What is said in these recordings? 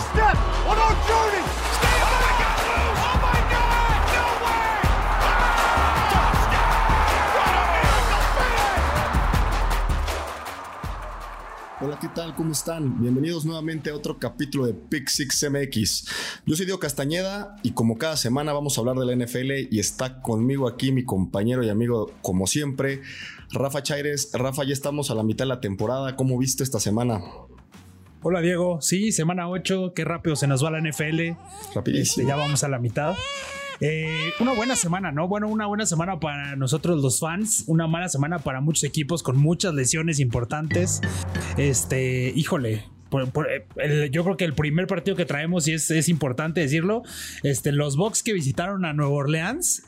step journey. Hola, ¿qué tal? ¿Cómo están? Bienvenidos nuevamente a otro capítulo de Pick Six MX. Yo soy Diego Castañeda y como cada semana vamos a hablar de la NFL y está conmigo aquí mi compañero y amigo, como siempre, Rafa Chaires. Rafa, ya estamos a la mitad de la temporada. ¿Cómo viste esta semana? Hola Diego, sí, semana 8, qué rápido se nos va la NFL. Rapidísimo. Este, ya vamos a la mitad. Eh, una buena semana, ¿no? Bueno, una buena semana para nosotros los fans, una mala semana para muchos equipos con muchas lesiones importantes. Este, híjole, por- por- el- yo creo que el primer partido que traemos, y es, es importante decirlo, este, los Bucks que visitaron a Nueva Orleans.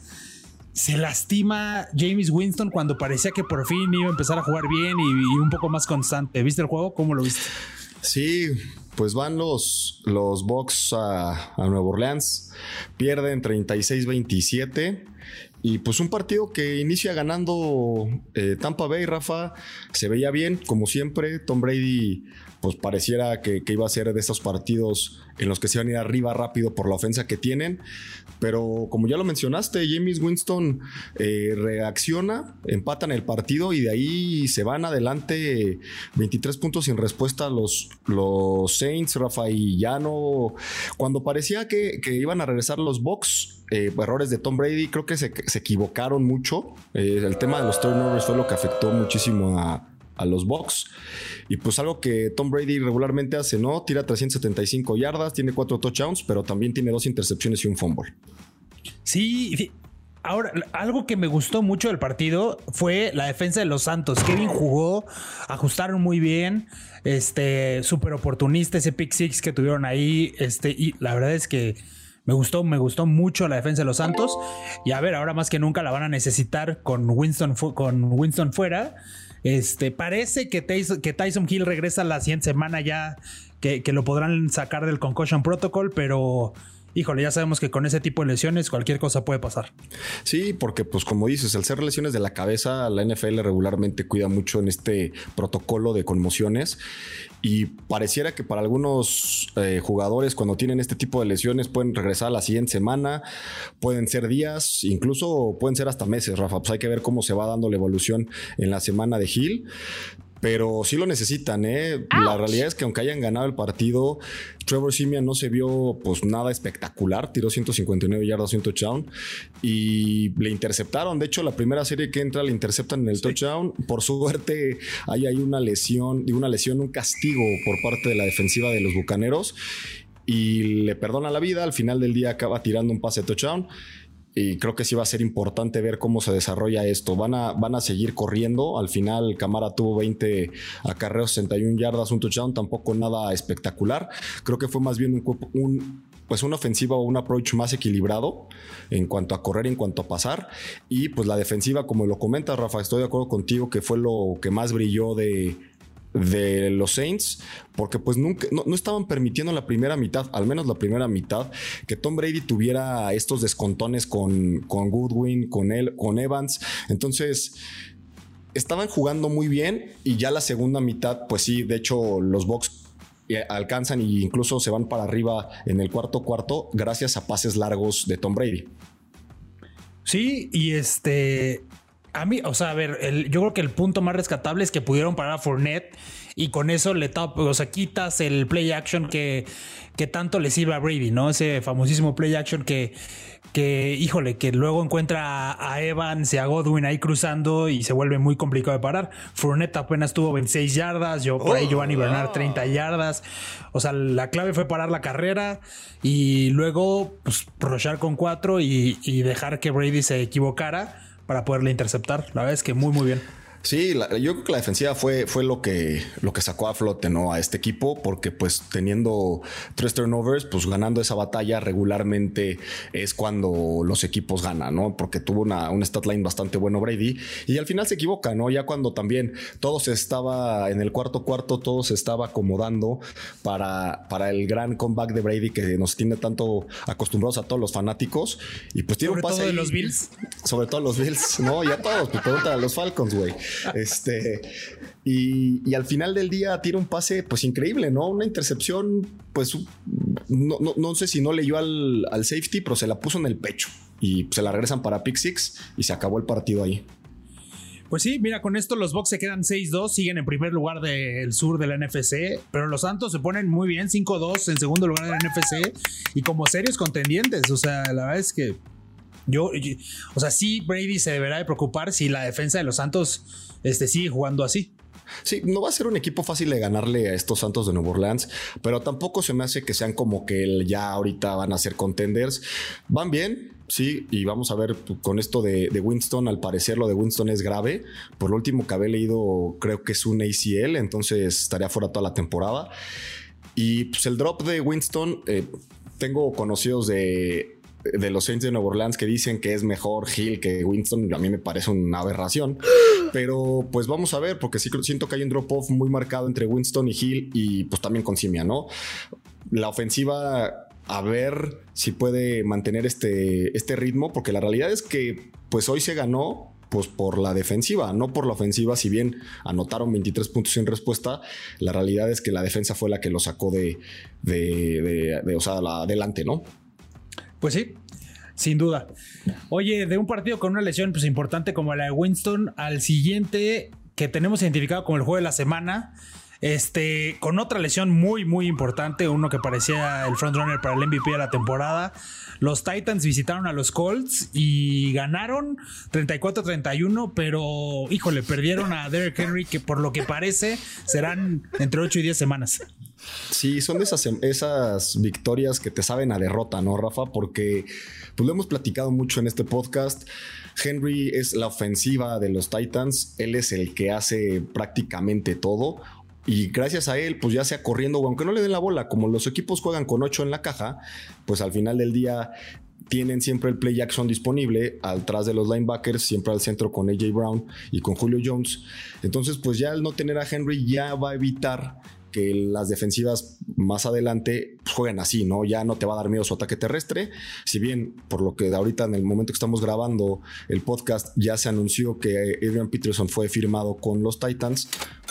Se lastima James Winston cuando parecía que por fin iba a empezar a jugar bien y, y un poco más constante. ¿Viste el juego? ¿Cómo lo viste? Sí, pues van los, los Bucks a, a Nueva Orleans, pierden 36-27 y pues un partido que inicia ganando eh, Tampa Bay, Rafa, se veía bien, como siempre, Tom Brady pues pareciera que, que iba a ser de esos partidos en los que se van a ir arriba rápido por la ofensa que tienen, pero como ya lo mencionaste, James Winston eh, reacciona, empatan el partido y de ahí se van adelante 23 puntos sin respuesta a los, Saints, Rafa, y ya no, cuando parecía que, iban a regresar los Bucks, eh, errores de Tom Brady, creo que se, se equivocaron mucho, Eh, el tema de los turnovers fue lo que afectó muchísimo a, a los Bucks. Y pues algo que Tom Brady regularmente hace, ¿no? Tira 375 yardas, tiene cuatro touchdowns, pero también tiene dos intercepciones y un fumble. Sí. Ahora, algo que me gustó mucho del partido fue la defensa de los Santos. Kevin jugó, ajustaron muy bien. Este, súper oportunista ese pick six que tuvieron ahí. Este, y la verdad es que me gustó, me gustó mucho la defensa de los Santos. Y a ver, ahora más que nunca la van a necesitar con Winston, fu- con Winston fuera. Este, parece que Tyson, que Tyson Hill regresa la siguiente semana ya, que, que lo podrán sacar del Concussion Protocol, pero híjole, ya sabemos que con ese tipo de lesiones cualquier cosa puede pasar. Sí, porque pues como dices, al ser lesiones de la cabeza, la NFL regularmente cuida mucho en este protocolo de conmociones y pareciera que para algunos eh, jugadores cuando tienen este tipo de lesiones pueden regresar a la siguiente semana, pueden ser días, incluso pueden ser hasta meses, Rafa, pues hay que ver cómo se va dando la evolución en la semana de Hill. Pero sí lo necesitan, ¿eh? La realidad es que aunque hayan ganado el partido, Trevor Simeon no se vio pues nada espectacular. Tiró 159 yardas, un touchdown y le interceptaron. De hecho, la primera serie que entra le interceptan en el touchdown. Por suerte, ahí hay una lesión, digo, una lesión, un castigo por parte de la defensiva de los bucaneros y le perdona la vida. Al final del día acaba tirando un pase touchdown. Y creo que sí va a ser importante ver cómo se desarrolla esto. Van a, van a seguir corriendo. Al final, Camara tuvo 20 acarreos, 61 yardas, un touchdown, tampoco nada espectacular. Creo que fue más bien un, un- pues una ofensiva o un approach más equilibrado en cuanto a correr, en cuanto a pasar. Y pues la defensiva, como lo comentas, Rafa, estoy de acuerdo contigo que fue lo que más brilló de, de los Saints, porque pues nunca, no, no estaban permitiendo en la primera mitad, al menos la primera mitad, que Tom Brady tuviera estos descontones con, con Goodwin, con él, con Evans. Entonces, estaban jugando muy bien y ya la segunda mitad, pues sí, de hecho, los Bucks eh, alcanzan e incluso se van para arriba en el cuarto cuarto gracias a pases largos de Tom Brady. Sí, y este. A mí, o sea, a ver, el- yo creo que el punto más rescatable es que pudieron parar a Fournette y con eso le tap, o sea, quitas el play action que, que tanto le sirve a Brady, ¿no? Ese famosísimo play action que, que híjole, que luego encuentra a, Evans y a Godwin ahí cruzando y se vuelve muy complicado de parar. Fournette apenas tuvo 26 yardas, yo por ahí Giovanni Bernard 30 yardas. O sea, la clave fue parar la carrera y luego pues, rushar con cuatro y, y dejar que Brady se equivocara para poderle interceptar. La verdad es que muy, muy bien. Sí, la- yo creo que la defensiva fue, fue lo, que, lo que sacó a flote ¿no? a este equipo, porque pues teniendo tres turnovers, pues ganando esa batalla regularmente es cuando los equipos ganan, ¿no? Porque tuvo una, un stat line bastante bueno Brady y al final se equivoca, ¿no? Ya cuando también todo se estaba en el cuarto cuarto, todo se estaba acomodando para, para el gran comeback de Brady que nos tiene tanto acostumbrados a todos los fanáticos y pues tiene Sobre un pase todo de los Bills. sobre todo los Bills, no, y a todos, pues pregúntale a los Falcons, güey. Este, y, y al final del día tira un pase, pues increíble, ¿no? Una intercepción, pues no, no, no sé si no leyó al, al safety, pero se la puso en el pecho y se la regresan para pick six y se acabó el partido ahí. Pues sí, mira, con esto los Bucks se quedan 6-2, siguen en primer lugar del sur de la NFC, pero los Santos se ponen muy bien, 5-2 en segundo lugar de la NFC y como serios contendientes. O sea, la verdad es que yo, o sea, sí, Brady se deberá de preocupar si la defensa de los Santos este, sigue jugando así. Sí, no va a ser un equipo fácil de ganarle a estos Santos de Nueva Orleans, pero tampoco se me hace que sean como que ya ahorita van a ser contenders. Van bien, sí, y vamos a ver con esto de, Winston, al parecer lo de Winston es grave. Por lo último que había leído, creo que es un ACL, entonces estaría fuera toda la temporada. Y pues el drop de Winston, eh, tengo conocidos de, de los Saints de Nueva Orleans que dicen que es mejor Hill que Winston, a mí me parece una aberración. Pero pues vamos a ver, porque sí siento que hay un drop-off muy marcado entre Winston y Hill y pues también con Simia, ¿no? La ofensiva a ver si puede mantener este, este ritmo, porque la realidad es que pues hoy se ganó pues por la defensiva, no por la ofensiva, si bien anotaron 23 puntos en respuesta, la realidad es que la defensa fue la que lo sacó de, de, de, o sea, adelante, ¿no? Pues sí, sin duda. Oye, de un partido con una lesión pues importante como la de Winston al siguiente que tenemos identificado como el juego de la semana, este, con otra lesión muy, muy importante, uno que parecía el frontrunner para el MVP de la temporada. Los Titans visitaron a los Colts y ganaron 34-31, pero híjole, perdieron a Derek Henry, que por lo que parece serán entre 8 y 10 semanas. Sí, son esas, esas victorias que te saben a derrota, ¿no, Rafa? Porque pues lo hemos platicado mucho en este podcast. Henry es la ofensiva de los Titans, él es el que hace prácticamente todo. Y gracias a él, pues ya sea corriendo o aunque no le den la bola, como los equipos juegan con 8 en la caja, pues al final del día tienen siempre el play action disponible atrás de los linebackers, siempre al centro con AJ Brown y con Julio Jones. Entonces, pues ya al no tener a Henry ya va a evitar que las defensivas más adelante jueguen así, ¿no? Ya no te va a dar miedo su ataque terrestre. Si bien, por lo que ahorita en el momento que estamos grabando el podcast, ya se anunció que Adrian Peterson fue firmado con los Titans,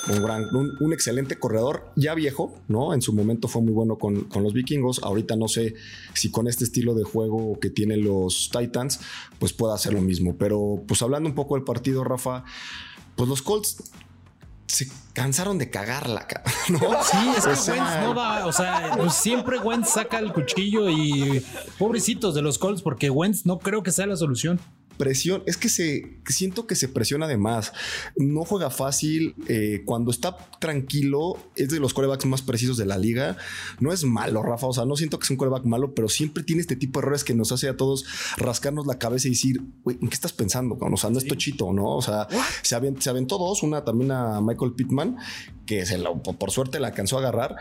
un, gran, un, excelente corredor, ya viejo, ¿no? En su momento fue muy bueno con, con, los vikingos. Ahorita no sé si con este estilo de juego que tienen los Titans, pues pueda hacer lo mismo. Pero pues hablando un poco del partido, Rafa, pues los Colts se cansaron de cagarla, ¿no? Sí, es que Wentz no va, o sea, pues siempre Wentz saca el cuchillo y pobrecitos de los Colts porque Wentz no creo que sea la solución presión, es que se siento que se presiona de más. No juega fácil. Eh, cuando está tranquilo, es de los corebacks más precisos de la liga. No es malo, Rafa. O sea, no siento que sea un coreback malo, pero siempre tiene este tipo de errores que nos hace a todos rascarnos la cabeza y decir, güey, ¿en qué estás pensando? O sea, no es tochito, ¿no? O sea, se, aventó, dos, una también a Michael Pittman, que se por suerte la alcanzó a agarrar,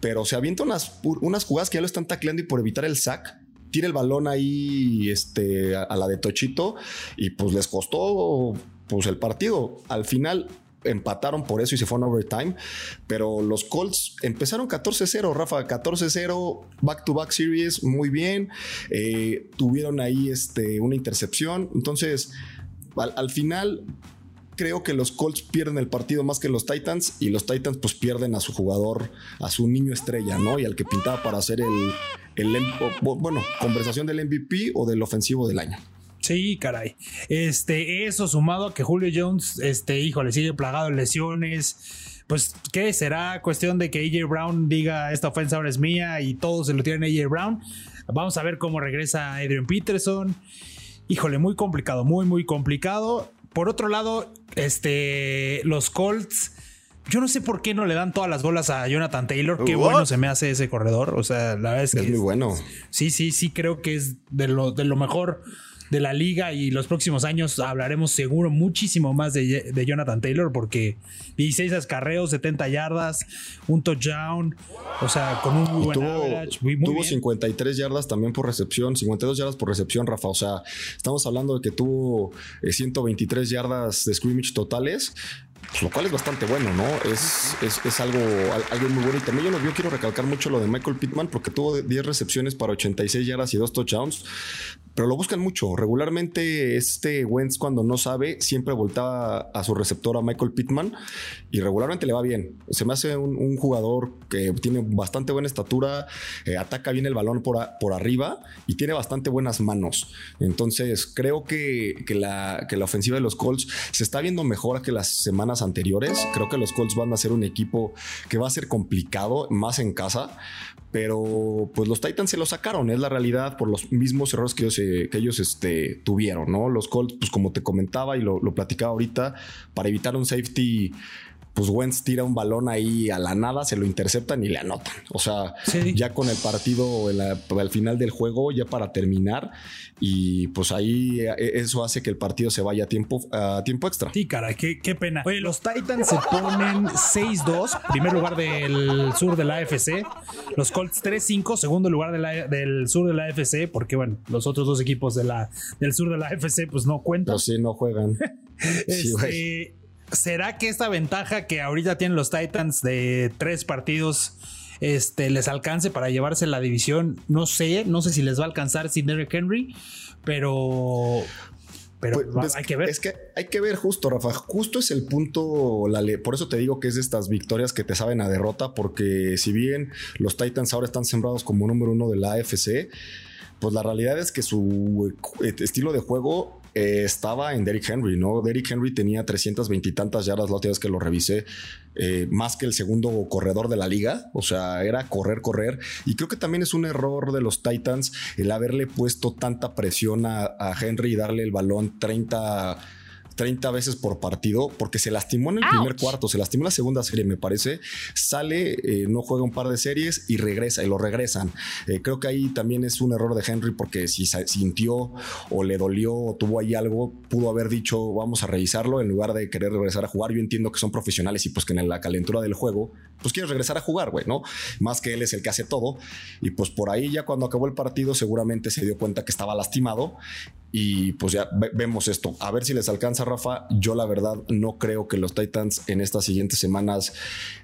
pero se avienta unas, unas jugadas que ya lo están tacleando y por evitar el sack tira el balón ahí este, a, la de Tochito y pues les costó pues el partido. Al final empataron por eso y se fueron overtime. Pero los Colts empezaron 14-0, Rafa, 14-0, back to back series, muy bien. Eh, tuvieron ahí este, una intercepción. Entonces, al, final. Creo que los Colts pierden el partido más que los Titans y los Titans pues pierden a su jugador, a su niño estrella, ¿no? Y al que pintaba para hacer el, el, bueno, conversación del MVP o del ofensivo del año. Sí, caray. Este, eso sumado a que Julio Jones, este, hijo, le sigue plagado de lesiones. Pues, ¿qué será? Cuestión de que AJ Brown diga esta ofensa ahora es mía y todos se lo tienen AJ Brown. Vamos a ver cómo regresa Adrian Peterson. Híjole, muy complicado, muy, muy complicado. Por otro lado, este, los Colts yo no sé por qué no le dan todas las bolas a Jonathan Taylor. Qué bueno se me hace ese corredor. O sea, la verdad es que. Es muy bueno. Sí, sí, sí, creo que es de lo, de lo mejor de la liga y los próximos años hablaremos seguro muchísimo más de, Jonathan Taylor porque 16 escarreos, 70 yardas, un touchdown, o sea, con un muy buen tuvo, average. tuvo 53 yardas también por recepción, 52 yardas por recepción, Rafa. O sea, estamos hablando de que tuvo 123 eh, yardas de scrimmage totales lo cual es bastante bueno, ¿no? Es, es, algo, algo muy bueno. Y también yo, yo quiero recalcar mucho lo de Michael Pittman porque tuvo 10 recepciones para 86 yardas y 2 touchdowns. Pero lo buscan mucho. Regularmente este Wentz cuando no sabe siempre voltaba a su receptor a Michael Pittman y regularmente le va bien. Se me hace un, jugador que tiene bastante buena estatura, eh, ataca bien el balón por, por arriba y tiene bastante buenas manos. Entonces creo que, la, que la ofensiva de los Colts se está viendo mejor que las semanas anteriores. Creo que los Colts van a ser un equipo que va a ser complicado, más en casa, pero pues los Titans se lo sacaron, es la realidad por los mismos errores que ellos, eh, que ellos este, tuvieron, ¿no? Los Colts, pues como te comentaba y lo, lo platicaba ahorita, para evitar un safety pues Wentz tira un balón ahí a la nada, se lo interceptan y le anotan. O sea, ya con el partido al final del juego, ya para terminar, y pues ahí eh, eso hace que el partido se vaya a tiempo, a tiempo extra. Sí, cara, qué, pena. Oye, los Titans se ponen 6-2, primer lugar del sur de la AFC. Los Colts 3-5, segundo lugar del sur de la AFC, porque bueno, los otros dos equipos de la, del sur de la AFC pues no cuentan. Pues sí, no juegan. este, ¿Será que esta ventaja que ahorita tienen los Titans de tres partidos este, les alcance para llevarse la división? No sé, no sé si les va a alcanzar sin Derrick Henry, pero pero pues, hay que ver. Es que hay que ver justo, Rafa. Justo es el punto. La por eso te digo que es de estas victorias que te saben a derrota, porque si bien los Titans ahora están sembrados como número uno de la AFC, pues la realidad es que su eh, estilo de juego eh, estaba en Derrick Henry, ¿no? Derrick Henry tenía 320 y tantas yardas la última vez que lo revisé, eh, más que el segundo corredor de la liga, o sea, era correr, correr. Y creo que también es un error de los Titans el haberle puesto tanta presión a, a Henry y darle el balón 30 30 veces por partido porque se lastimó en el primer cuarto, se lastimó en la segunda serie, me parece. Sale, eh, no juega un par de series y regresa y lo regresan. Eh, creo que ahí también es un error de Henry porque si sintió o le dolió o tuvo ahí algo, pudo haber dicho vamos a revisarlo en lugar de querer regresar a jugar. Yo entiendo que son profesionales y pues que en la calentura del juego, pues quieres regresar a jugar, güey, ¿no? Más que él es el que hace todo. Y pues por ahí ya cuando acabó el partido seguramente se dio cuenta que estaba lastimado y pues ya vemos esto. A ver si les alcanza, Rafa. Yo la verdad no creo que los Titans en estas siguientes semanas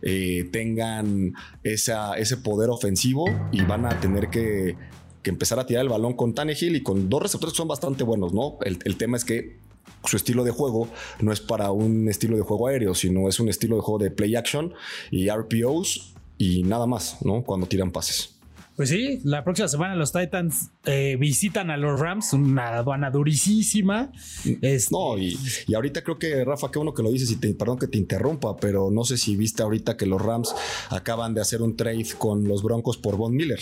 eh, tengan ese poder ofensivo y van a tener que, empezar a tirar el balón con Tannehill y con dos receptores que son bastante buenos, ¿no? El, el tema es que su estilo de juego no es para un estilo de juego aéreo, sino es un estilo de juego de play action y RPOs y nada más, ¿no? Cuando tiran pases. Pues sí, la próxima semana los Titans eh, visitan a los Rams, una aduana durísima. Este, no, y, ahorita creo que, Rafa, qué bueno que lo dices y te, perdón que te interrumpa, pero no sé si viste ahorita que los Rams acaban de hacer un trade con los Broncos por Von Miller.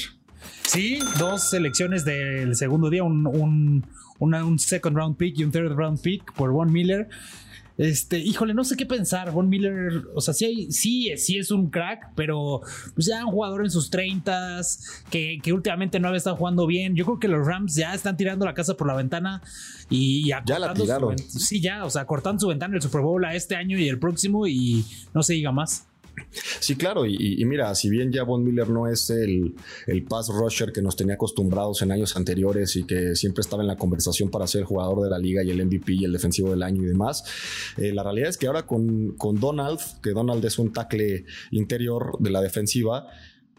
Sí, dos selecciones del segundo día, un, un, un second round pick y un third round pick por Von Miller. Este, híjole, no sé qué pensar. Von Miller, o sea, sí, sí, sí es un crack, pero pues ya un jugador en sus 30 que, que últimamente no había estado jugando bien. Yo creo que los Rams ya están tirando la casa por la ventana y ya la tiraron. sí, ya, o sea, cortando su ventana el Super Bowl a este año y el próximo y no se diga más. Sí, claro, y, mira, si bien ya Von Miller no es el, el, pass rusher que nos tenía acostumbrados en años anteriores y que siempre estaba en la conversación para ser jugador de la liga y el MVP y el defensivo del año y demás, eh, la realidad es que ahora con, con Donald, que Donald es un tackle interior de la defensiva,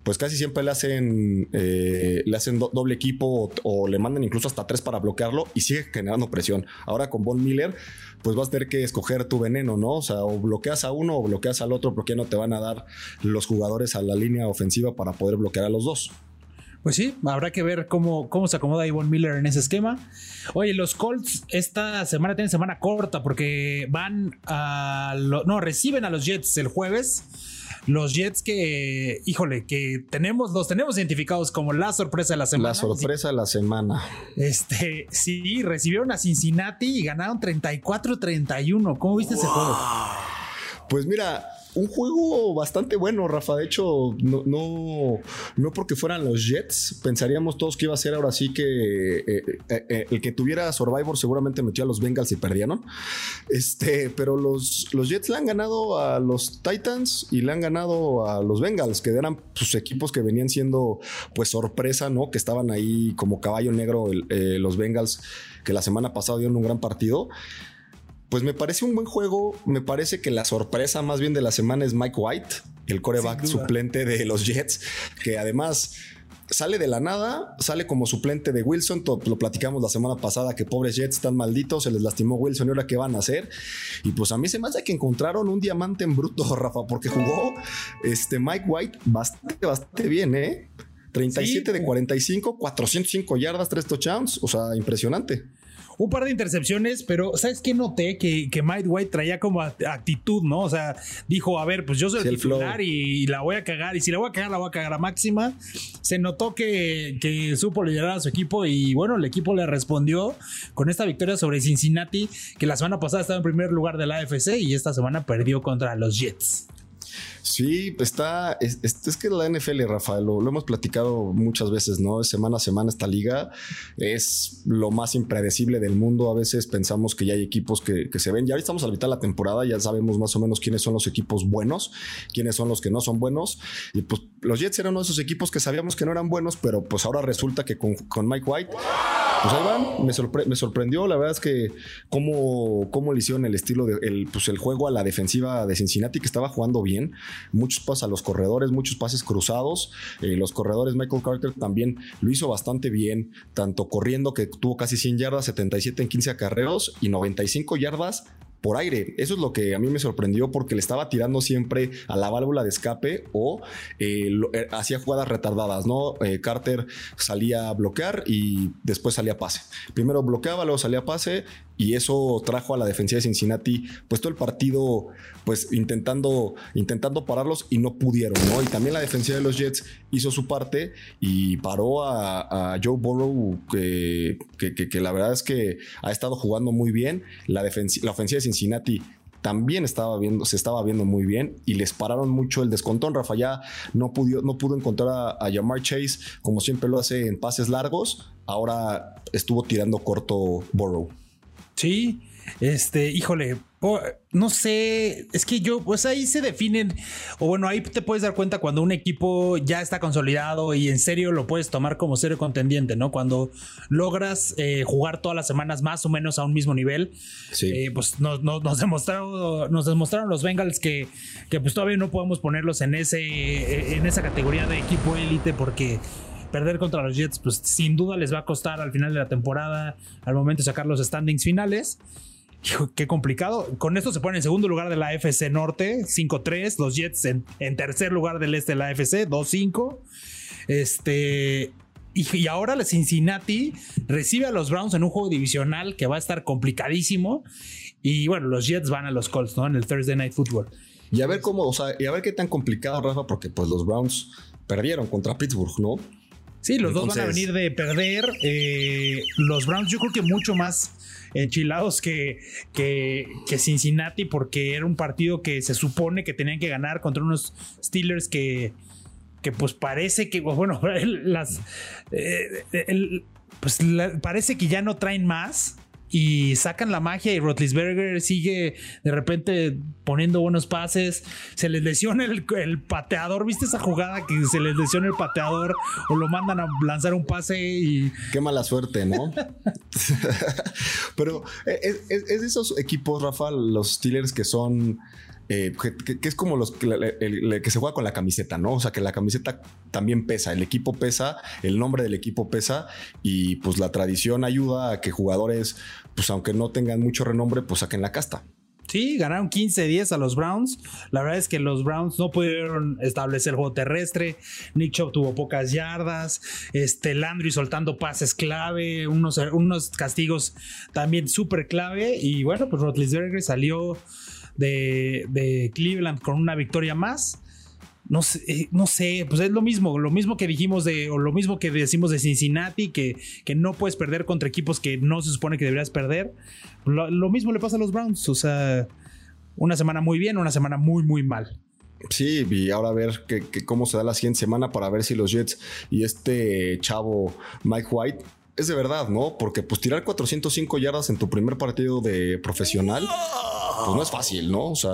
pues casi siempre le hacen, eh, le hacen doble equipo o, le mandan incluso hasta tres para bloquearlo y sigue generando presión. Ahora con Von Miller, pues vas a tener que escoger tu veneno, ¿no? O sea, o bloqueas a uno o bloqueas al otro porque no te van a dar los jugadores a la línea ofensiva para poder bloquear a los dos. Pues sí, habrá que ver cómo, cómo se acomoda Von Miller en ese esquema. Oye, los Colts esta semana tienen semana corta porque van a... no, reciben a los Jets el jueves los Jets que, híjole, que tenemos, los tenemos identificados como la sorpresa de la semana. La sorpresa de la semana. Este, sí, recibieron a Cincinnati y ganaron 34-31. ¿Cómo viste ese juego? Pues mira, un juego bastante bueno, Rafa. De hecho, no, no, porque fueran los Jets, pensaríamos todos que iba a ser ahora sí que eh, eh, eh, el que tuviera Survivor seguramente metió a los Bengals y perdieron. Este, pero los, los Jets le han ganado a los Titans y le han ganado a los Bengals, que eran sus equipos que venían siendo pues sorpresa, ¿no? Que estaban ahí como caballo negro los Bengals, que la semana pasada dieron un gran partido pues me parece un buen juego. Me parece que la sorpresa más bien de la semana es Mike White, el coreback suplente de los Jets, que además sale de la nada, sale como suplente de Wilson. lo platicamos la semana pasada que pobres Jets están malditos, se les lastimó Wilson y ahora qué van a hacer. Y pues a mí se me hace que encontraron un diamante en bruto, Rafa, porque jugó este Mike White bastante, bastante bien, ¿eh? 37 de 45, 405 yardas, 3 touchdowns, o sea, impresionante un par de intercepciones, pero ¿sabes qué noté? Que, que Mike White traía como actitud, ¿no? O sea, dijo, a ver, pues yo soy el titular y, la voy a cagar, y si la voy a cagar, la voy a cagar a máxima. Se notó que, que supo liderar a su equipo y bueno, el equipo le respondió con esta victoria sobre Cincinnati, que la semana pasada estaba en primer lugar de la AFC y esta semana perdió contra los Jets. Sí, está. Es, que la NFL, Rafael, lo, hemos platicado muchas veces, ¿no? Semana a semana esta liga es lo más impredecible del mundo. A veces pensamos que ya hay equipos que, se ven. Ya estamos a la mitad de la temporada, ya sabemos más o menos quiénes son los equipos buenos, quiénes son los que no son buenos. Y pues los Jets eran uno de esos equipos que sabíamos que no eran buenos, pero pues ahora resulta que con Mike White pues ahí me, sorprendió. La verdad es que cómo, cómo le hicieron el estilo de el, pues el juego a la defensiva de Cincinnati, que estaba jugando bien. Muchos pases a los corredores, muchos pases cruzados. Eh, los corredores, Michael Carter también lo hizo bastante bien, tanto corriendo que tuvo casi 100 yardas, 77 en 15 acarreos y 95 yardas por aire. Eso es lo que a mí me sorprendió porque le estaba tirando siempre a la válvula de escape o eh, eh, hacía jugadas retardadas, ¿no? Eh, Carter salía a bloquear y después salía a pase. Primero bloqueaba, luego salía a pase y eso trajo a la defensiva de Cincinnati pues todo el partido pues intentando intentando pararlos y no pudieron no y también la defensiva de los Jets hizo su parte y paró a, Joe Burrow que, que, la verdad es que ha estado jugando muy bien la, la ofensiva de Cincinnati también estaba viendo, se estaba viendo muy bien y les pararon mucho el descontón. Rafa ya no pudo, no pudo encontrar a, a Jamar Chase como siempre lo hace en pases largos. Ahora estuvo tirando corto Burrow. Sí, este, híjole, no sé, es que yo, pues ahí se definen, o bueno, ahí te puedes dar cuenta cuando un equipo ya está consolidado y en serio lo puedes tomar como serio contendiente, ¿no? Cuando logras eh, jugar todas las semanas más o menos a un mismo nivel, sí. Eh, pues nos, demostraron, nos demostraron los Bengals que, que pues todavía no podemos ponerlos en, ese, en esa categoría de equipo élite porque perder contra los Jets, pues sin duda les va a costar al final de la temporada, al momento de sacar los standings finales. qué complicado. Con esto se ponen en segundo lugar de la FC Norte, 5-3. Los Jets en, tercer lugar del este de la FC, 2-5. Este. Y, ahora la Cincinnati recibe a los Browns en un juego divisional que va a estar complicadísimo. Y bueno, los Jets van a los Colts, ¿no? En el Thursday Night Football. Y a ver cómo, o sea, y a ver qué tan complicado, Rafa, porque pues los Browns perdieron contra Pittsburgh, ¿no? Sí, los dos van a venir de perder. Eh, los Browns, yo creo que mucho más enchilados que, que, que, Cincinnati, porque era un partido que se supone que tenían que ganar contra unos Steelers que, que pues parece que, bueno, las. Eh, pues parece que ya no traen más y sacan la magia y Rotlisberger sigue de repente poniendo buenos pases. Se les lesiona el, pateador. ¿Viste esa jugada que se les lesiona el pateador o lo mandan a lanzar un pase y. Qué mala suerte, ¿no? Pero eh, es, es, de esos equipos, Rafa, los Steelers que son eh, que, es como los que, que, se juega con la camiseta, ¿no? O sea, que la camiseta también pesa, el equipo pesa, el nombre del equipo pesa y pues la tradición ayuda a que jugadores, pues aunque no tengan mucho renombre, pues saquen la casta. Sí, ganaron 15-10 a los Browns. La verdad es que los Browns no pudieron establecer el juego terrestre. Nick Chubb tuvo pocas yardas. Este Landry soltando pases clave, unos, unos castigos también súper clave. Y bueno, pues Rotlisberger salió de, Cleveland con una victoria más. No sé, eh, no sé, pues es lo mismo, lo mismo que dijimos de, o lo mismo que decimos de Cincinnati, que, que no puedes perder contra equipos que no se supone que deberías perder. Lo, mismo le pasa a los Browns, o sea, una semana muy bien, una semana muy, muy mal. Sí, y ahora a ver que, cómo se da la siguiente semana para ver si los Jets y este chavo Mike White es de verdad, ¿no? Porque pues tirar 405 yardas en tu primer partido de profesional pues no es fácil, ¿no? O sea,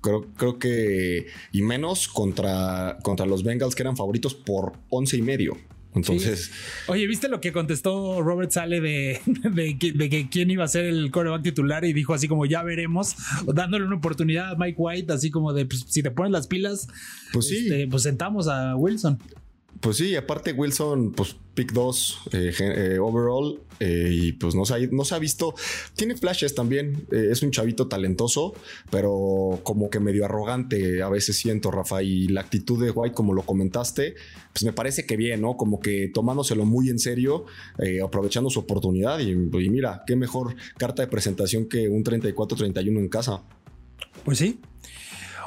creo, creo que. Y menos contra, contra los Bengals que eran favoritos por 11 y medio. Entonces. Oye, ¿viste lo que contestó Robert Sale de, de, que quién iba a ser el coreback titular? Y dijo así como ya veremos, dándole una oportunidad a Mike White, así como de pues, si te pones las pilas, pues sí. Este, pues sentamos a Wilson. Pues sí, aparte Wilson, pues pick 2 eh, eh, overall eh, y pues no se, ha, no se ha visto, tiene flashes también, es un chavito talentoso, pero como que medio arrogante a veces siento, Rafa, y la actitud de White, como lo comentaste, pues me parece que bien, ¿no? Como que tomándoselo muy en serio, aprovechando su oportunidad y, y mira, qué mejor carta de presentación que un 34-31 en casa. Pues sí,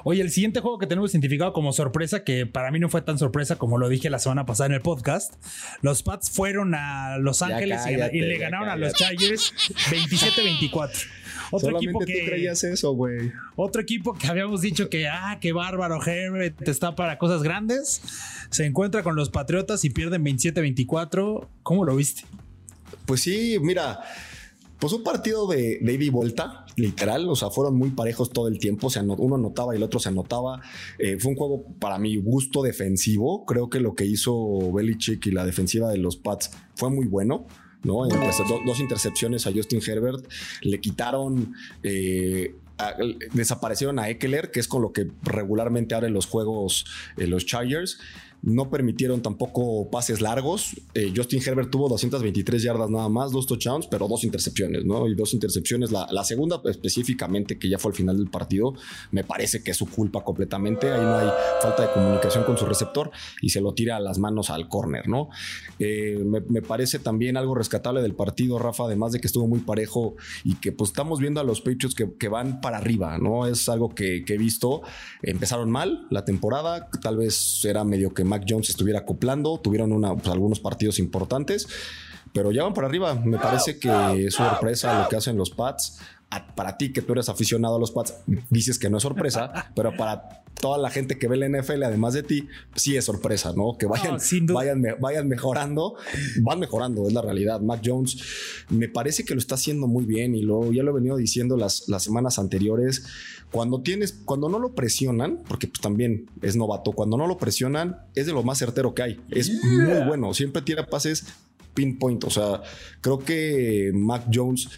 Oye, el siguiente juego que tenemos identificado como sorpresa, que para mí no fue tan sorpresa como lo dije la semana pasada en el podcast, los Pats fueron a Los Ángeles y, le ganaron a los Chargers 27-24. Otro equipo que creías eso, güey. Otro equipo que habíamos dicho que ah, qué bárbaro, Herbert está para cosas grandes. Se encuentra con los Patriotas y pierden 27-24. ¿Cómo lo viste? Pues sí, mira, pues un partido de, de ida y vuelta, literal, o sea, fueron muy parejos todo el tiempo, o uno anotaba y el otro se anotaba. Eh, fue un juego para mi gusto defensivo, creo que lo que hizo Belichick y la defensiva de los Pats fue muy bueno. ¿no? dos intercepciones a Justin Herbert, le quitaron eh, desaparecieron a Eckler, que es con lo que regularmente abren los juegos eh, los Chargers. No permitieron tampoco pases largos. Eh, Justin Herbert tuvo 223 yardas nada más, dos touchdowns, pero dos intercepciones, ¿no? Y dos intercepciones. La, segunda específicamente, que ya fue al final del partido, me parece que es su culpa completamente. Ahí no hay falta de comunicación con su receptor y se lo tira a las manos al corner, ¿no? Eh, me, parece también algo rescatable del partido, Rafa, además de que estuvo muy parejo y que pues estamos viendo a los Patriots que, van para arriba, ¿no? Es algo que, que he visto. Empezaron mal la temporada, tal vez era medio que Mac Jones estuviera acoplando. Tuvieron una, pues, algunos partidos importantes, pero ya van por arriba. Me parece que es sorpresa lo que hacen los Pats. Para ti, que tú eres aficionado a los Pats, dices que no es sorpresa, pero para toda la gente que ve la NFL, además de ti, sí es sorpresa, ¿no? Que vayan, vayan, vayan mejorando, van mejorando, es la realidad. Mac Jones me parece que lo está haciendo muy bien y lo, ya lo he venido diciendo las, las semanas anteriores. Cuando tienes, cuando no lo presionan, porque pues también es novato, cuando no lo presionan, es de lo más certero que hay. Es muy bueno, siempre tira pases pinpoint. O sea, creo que Mac Jones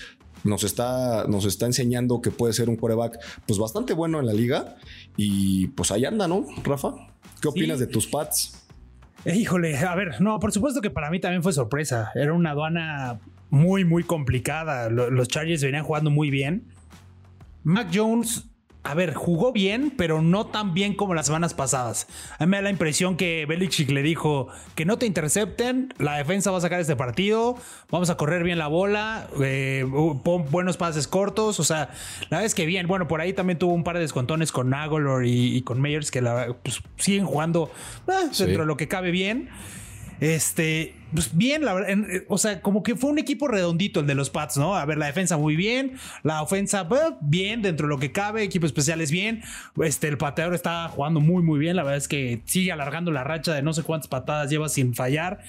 nos está, nos está enseñando que puede ser un quarterback pues bastante bueno en la liga y pues ahí anda, ¿no, Rafa? ¿Qué opinas de tus pads? Eh, híjole, a ver, no, por supuesto que para mí también fue sorpresa. Era una aduana muy, muy complicada. Los Chargers venían jugando muy bien. Mac Jones a ver, jugó bien, pero no tan bien como las semanas pasadas. A mí me da la impresión que Belichick le dijo que no te intercepten, la defensa va a sacar este partido, vamos a correr bien la bola, eh, pon buenos pases cortos, o sea, la vez que bien. Bueno, por ahí también tuvo un par de descontones con Nagolor y, con Meyers que pues, siguen jugando eh, dentro de lo que cabe bien. Este, pues bien, la verdad, eh, o sea, como que fue un equipo redondito el de los Pats, ¿no? A ver, la defensa muy bien, la ofensa bien dentro de lo que cabe, equipo especial es bien, este, el pateador está jugando muy, muy bien, la verdad es que sigue alargando la racha de no sé cuántas patadas lleva sin fallar.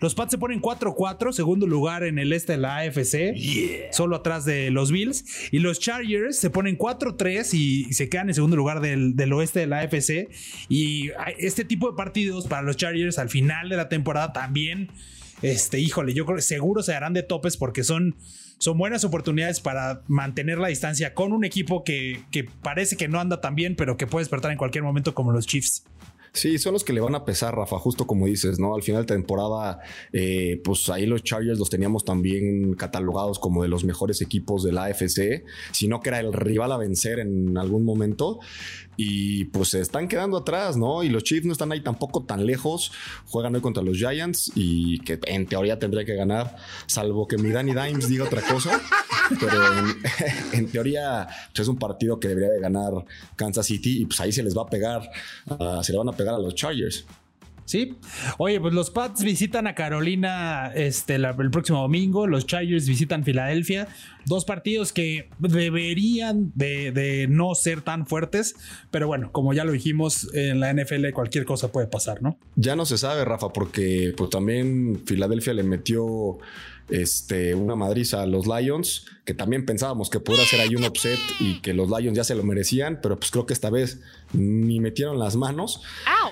Los Pats se ponen 4-4, segundo lugar en el este de la AFC, solo atrás de los Bills, y los Chargers se ponen 4-3 y se quedan en segundo lugar del, del oeste de la AFC, y este tipo de partidos para los Chargers al final de la temporada también, este, híjole, yo creo que seguro se harán de topes porque son, son buenas oportunidades para mantener la distancia con un equipo que, que parece que no anda tan bien, pero que puede despertar en cualquier momento como los Chiefs. Sí, son los que le van a pesar, Rafa, justo como dices, ¿no? Al final de temporada, eh, pues ahí los Chargers los teníamos también catalogados como de los mejores equipos de la AFC, sino que era el rival a vencer en algún momento y pues se están quedando atrás, ¿no? Y los Chiefs no están ahí tampoco tan lejos. Juegan hoy contra los Giants y que en teoría tendría que ganar, salvo que mi Danny Dimes diga otra cosa. Pero en, teoría pues, es un partido que debería de ganar Kansas City y pues ahí se les va a pegar, ah, se le van a pegar a los Chargers. Sí. Oye, pues los Pats visitan a Carolina este, el próximo domingo. Los Chargers visitan Filadelfia. Dos partidos que deberían de, no ser tan fuertes. Pero bueno, como ya lo dijimos, en la NFL cualquier cosa puede pasar, ¿no? Ya no se sabe, Rafa, porque pues, también Filadelfia le metió este, una madriza a los Lions, que también pensábamos que pudiera ser ahí un upset y que los Lions ya se lo merecían, pero pues creo que esta vez ni metieron las manos.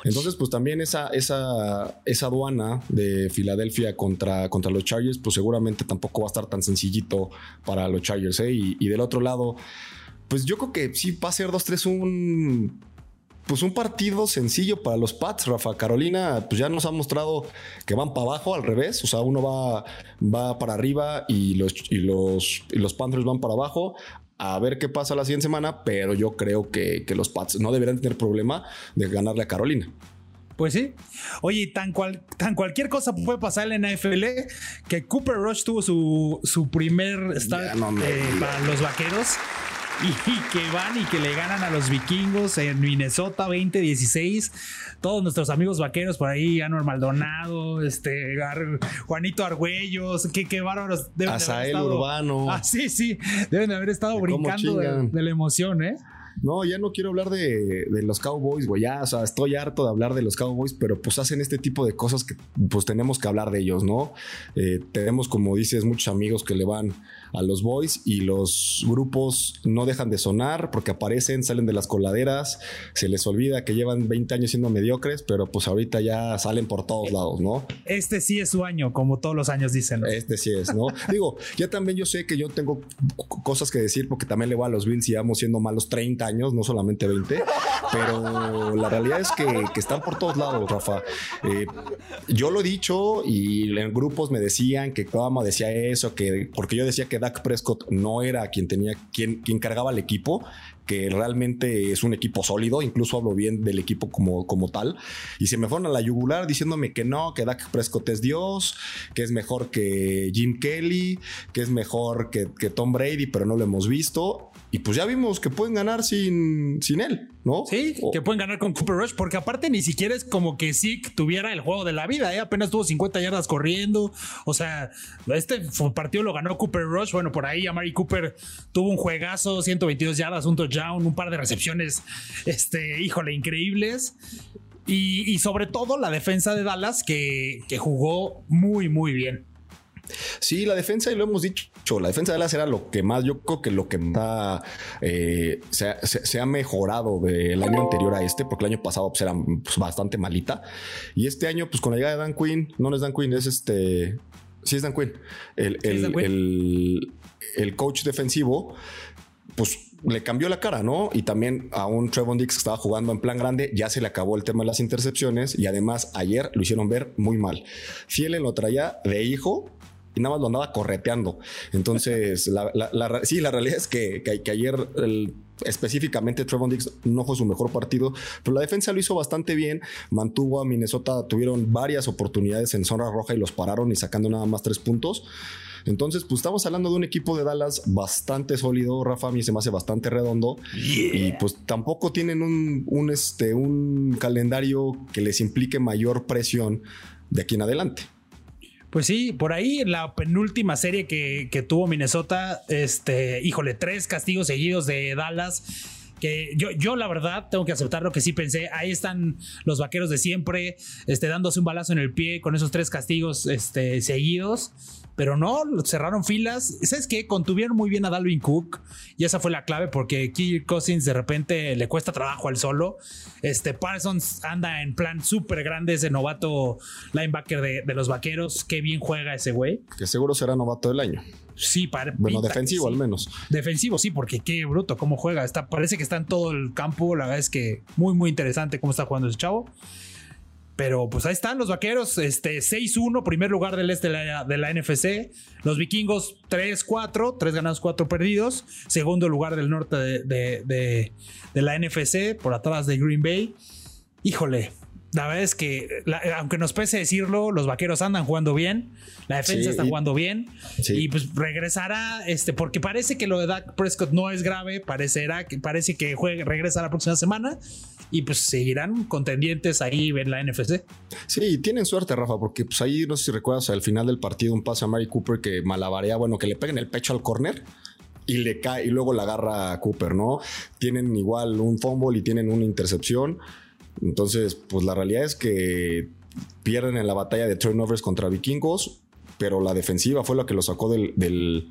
Entonces, pues también esa, esa, esa aduana de Filadelfia contra, contra los Chargers, pues seguramente tampoco va a estar tan sencillito para los Chargers. ¿eh? Y, y del otro lado, pues yo creo que sí va a ser 2-3 un pues un partido sencillo para los Pats, Rafa. Carolina, pues ya nos ha mostrado que van para abajo al revés. O sea, uno va, va para arriba y los, y los, y los Panthers van para abajo. A ver qué pasa la siguiente semana, pero yo creo que, que los Pats no deberían tener problema de ganarle a Carolina. Pues sí. Oye, tan, cual, tan cualquier cosa puede pasar en la NFL que Cooper Rush tuvo su, su primer start eh, para los vaqueros y que van y que le ganan a los vikingos en Minnesota 2016. Todos nuestros amigos vaqueros por ahí, Anuel Maldonado, este, Juanito Argüellos, qué, qué bárbaros. Azael Urbano. Ah, sí, sí, deben de haber estado brincando de la emoción, ¿eh? No, ya no quiero hablar de, los Cowboys, güey. Ya, o sea, estoy harto de hablar de los Cowboys, pero pues hacen este tipo de cosas que pues tenemos que hablar de ellos, ¿no? Eh, tenemos, como dices, muchos amigos que le van a los boys y los grupos no dejan de sonar porque aparecen, salen de las coladeras, se les olvida que llevan 20 años siendo mediocres, pero pues ahorita ya salen por todos lados, ¿no? Este sí es su año, como todos los años dicen. Este sí es, ¿no? Digo, ya también yo sé que yo tengo cosas que decir porque también le voy a los Bills y vamos siendo malos 30 años, no solamente 20, pero la realidad es que, están por todos lados, Rafa. Eh, yo lo he dicho y en grupos me decían que Cuama decía eso, que porque yo decía que Dak Prescott no era quien tenía, quien, quien cargaba el equipo, que realmente es un equipo sólido, incluso hablo bien del equipo como, como tal, y se me fueron a la yugular diciéndome que no, que Dak Prescott es Dios, que es mejor que Jim Kelly, que es mejor que, que Tom Brady, pero no lo hemos visto. Y pues ya vimos que pueden ganar sin, sin él, ¿no? Sí, que pueden ganar con Cooper Rush, porque aparte ni siquiera es como que Zeke tuviera el juego de la vida, ¿eh? apenas tuvo 50 yardas corriendo. O sea, este partido lo ganó Cooper Rush. Bueno, por ahí Amari Cooper tuvo un juegazo, 122 yardas, un touchdown, un par de recepciones, este, híjole, increíbles. Y, sobre todo la defensa de Dallas que, que jugó muy, muy bien. Sí, la defensa, y lo hemos dicho, la defensa de Dallas era lo que más, yo creo que lo que más eh, se, ha mejorado del año anterior a este, porque el año pasado pues, era pues, bastante malita. Y este año, pues con la llegada de Dan Quinn, no, no es Dan Quinn, es este. Sí, es Dan Quinn. El, el, coach defensivo, pues le cambió la cara, ¿no? Y también a un Trevon Dix que estaba jugando en plan grande, ya se le acabó el tema de las intercepciones y además ayer lo hicieron ver muy mal. Fielen lo traía de hijo y nada más lo andaba correteando. Entonces, la, sí, la realidad es que, que, ayer específicamente Trevon Dix no fue su mejor partido, pero la defensa lo hizo bastante bien, mantuvo a Minnesota, tuvieron varias oportunidades en zona roja y los pararon y sacando nada más tres puntos. Entonces, pues estamos hablando de un equipo de Dallas bastante sólido. Rafa a mí se me hace bastante redondo. Y pues tampoco tienen un, un, este, un calendario que les implique mayor presión de aquí en adelante. Pues sí, por ahí la penúltima serie que, tuvo Minnesota, este, híjole, tres castigos seguidos de Dallas. Yo, yo la verdad tengo que aceptar lo que sí pensé. Ahí están los vaqueros de siempre, este, dándose un balazo en el pie con esos tres castigos este, seguidos. Pero no, cerraron filas. ¿Sabes qué? Contuvieron muy bien a Dalvin Cook. Y esa fue la clave porque Kirk Cousins de repente le cuesta trabajo al solo. Este Parsons anda en plan súper grande, ese novato linebacker de, los vaqueros. Qué bien juega ese güey. Que seguro será novato del año. Sí, para, bueno, defensivo al menos. Defensivo, sí, porque qué bruto cómo juega. Está, parece que está en todo el campo. La verdad es que muy, muy interesante cómo está jugando ese chavo. Pero pues ahí están los vaqueros, este 6-1, primer lugar del este de la, NFC. Los vikingos 3-4, 3 ganados, 4 perdidos. Segundo lugar del norte de, de, la NFC, por atrás de Green Bay. Híjole, la verdad es que, aunque nos pese decirlo, los vaqueros andan jugando bien, la defensa está jugando bien y pues regresará, este, porque parece que lo de Dak Prescott no es grave, parecerá que parece que juegue, regresa la próxima semana y pues seguirán contendientes ahí en la NFC. Sí, tienen suerte, Rafa, porque pues ahí no sé si recuerdas al final del partido un pase a Mary Cooper que malabarea, bueno, que le peguen el pecho al corner y le cae y luego la agarra a Cooper, ¿no? Tienen igual un fumble y tienen una intercepción. Entonces, pues la realidad es que pierden en la batalla de turnovers contra vikingos, pero la defensiva fue la que lo sacó del,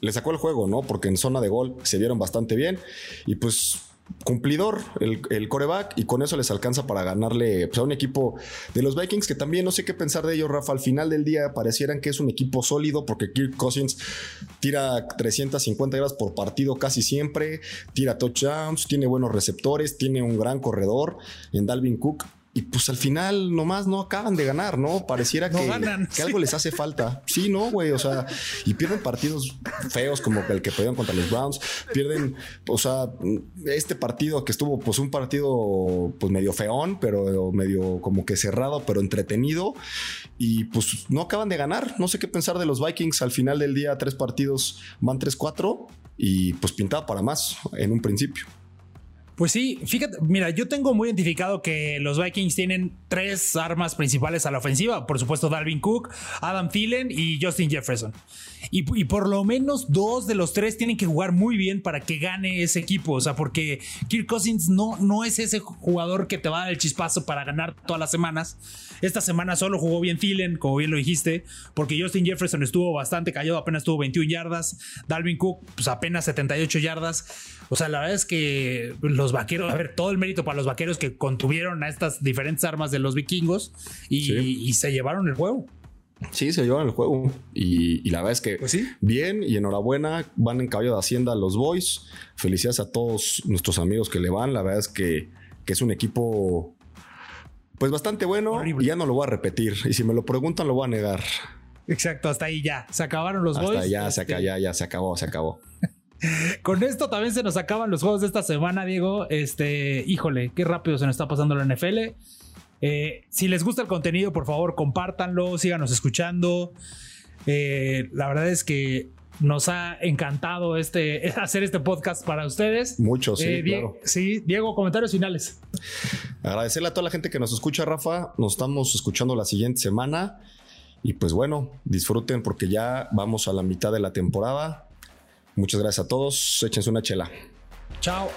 le sacó el juego, ¿no? Porque en zona de gol se vieron bastante bien y pues cumplidor el, coreback y con eso les alcanza para ganarle pues, a un equipo de los Vikings que también no sé qué pensar de ellos, Rafa. Al final del día parecieran que es un equipo sólido porque Kirk Cousins tira 350 yardas por partido casi siempre, tira touchdowns, tiene buenos receptores, tiene un gran corredor en Dalvin Cook y pues al final nomás no acaban de ganar, ¿no? Pareciera que, que algo les hace falta. Sí, no, güey. O sea, y pierden partidos feos como el que perdieron contra los Browns. Pierden, o sea, este partido que estuvo, pues un partido, pues medio feón, pero medio como que cerrado, pero entretenido. Y pues no acaban de ganar. No sé qué pensar de los Vikings. Al final del día, tres partidos van 3-4 y pues pintaba para más en un principio. Pues sí, fíjate, mira, yo tengo muy identificado que los Vikings tienen tres armas principales a la ofensiva. Por supuesto, Dalvin Cook, Adam Thielen y Justin Jefferson. Y, por lo menos dos de los tres tienen que jugar muy bien para que gane ese equipo. O sea, porque Kirk Cousins no, no es ese jugador que te va a dar el chispazo para ganar todas las semanas. Esta semana solo jugó bien Thielen, como bien lo dijiste, porque Justin Jefferson estuvo bastante callado, apenas tuvo 21 yardas. Dalvin Cook, pues apenas 78 yardas. O sea, la verdad es que los vaqueros, a ver, todo el mérito para los vaqueros que contuvieron a estas diferentes armas de los vikingos y, se llevaron el juego. Sí, se llevaron el juego. Y, la verdad es que pues bien y enhorabuena. Van en caballo de Hacienda los Boys. Felicidades a todos nuestros amigos que le van. La verdad es que, que es un equipo pues bastante bueno. Y ya no lo voy a repetir. Y si me lo preguntan, lo voy a negar. Exacto, hasta ahí ya. Se acabaron los Boys. Ya, se, este ya, ya se acabó, se acabó. Con esto también se nos acaban los juegos de esta semana, Diego. Este, híjole, qué rápido se nos está pasando la NFL. Eh, si les gusta el contenido, por favor, compártanlo, síganos escuchando. Eh, la verdad es que nos ha encantado este, hacer este podcast para ustedes. Mucho, sí, eh, claro. Sí, Diego, comentarios finales. Agradecerle a toda la gente que nos escucha, Rafa. Nos estamos escuchando la siguiente semana. Y pues bueno, disfruten porque ya vamos a la mitad de la temporada. Muchas gracias a todos. Échense una chela. Chao.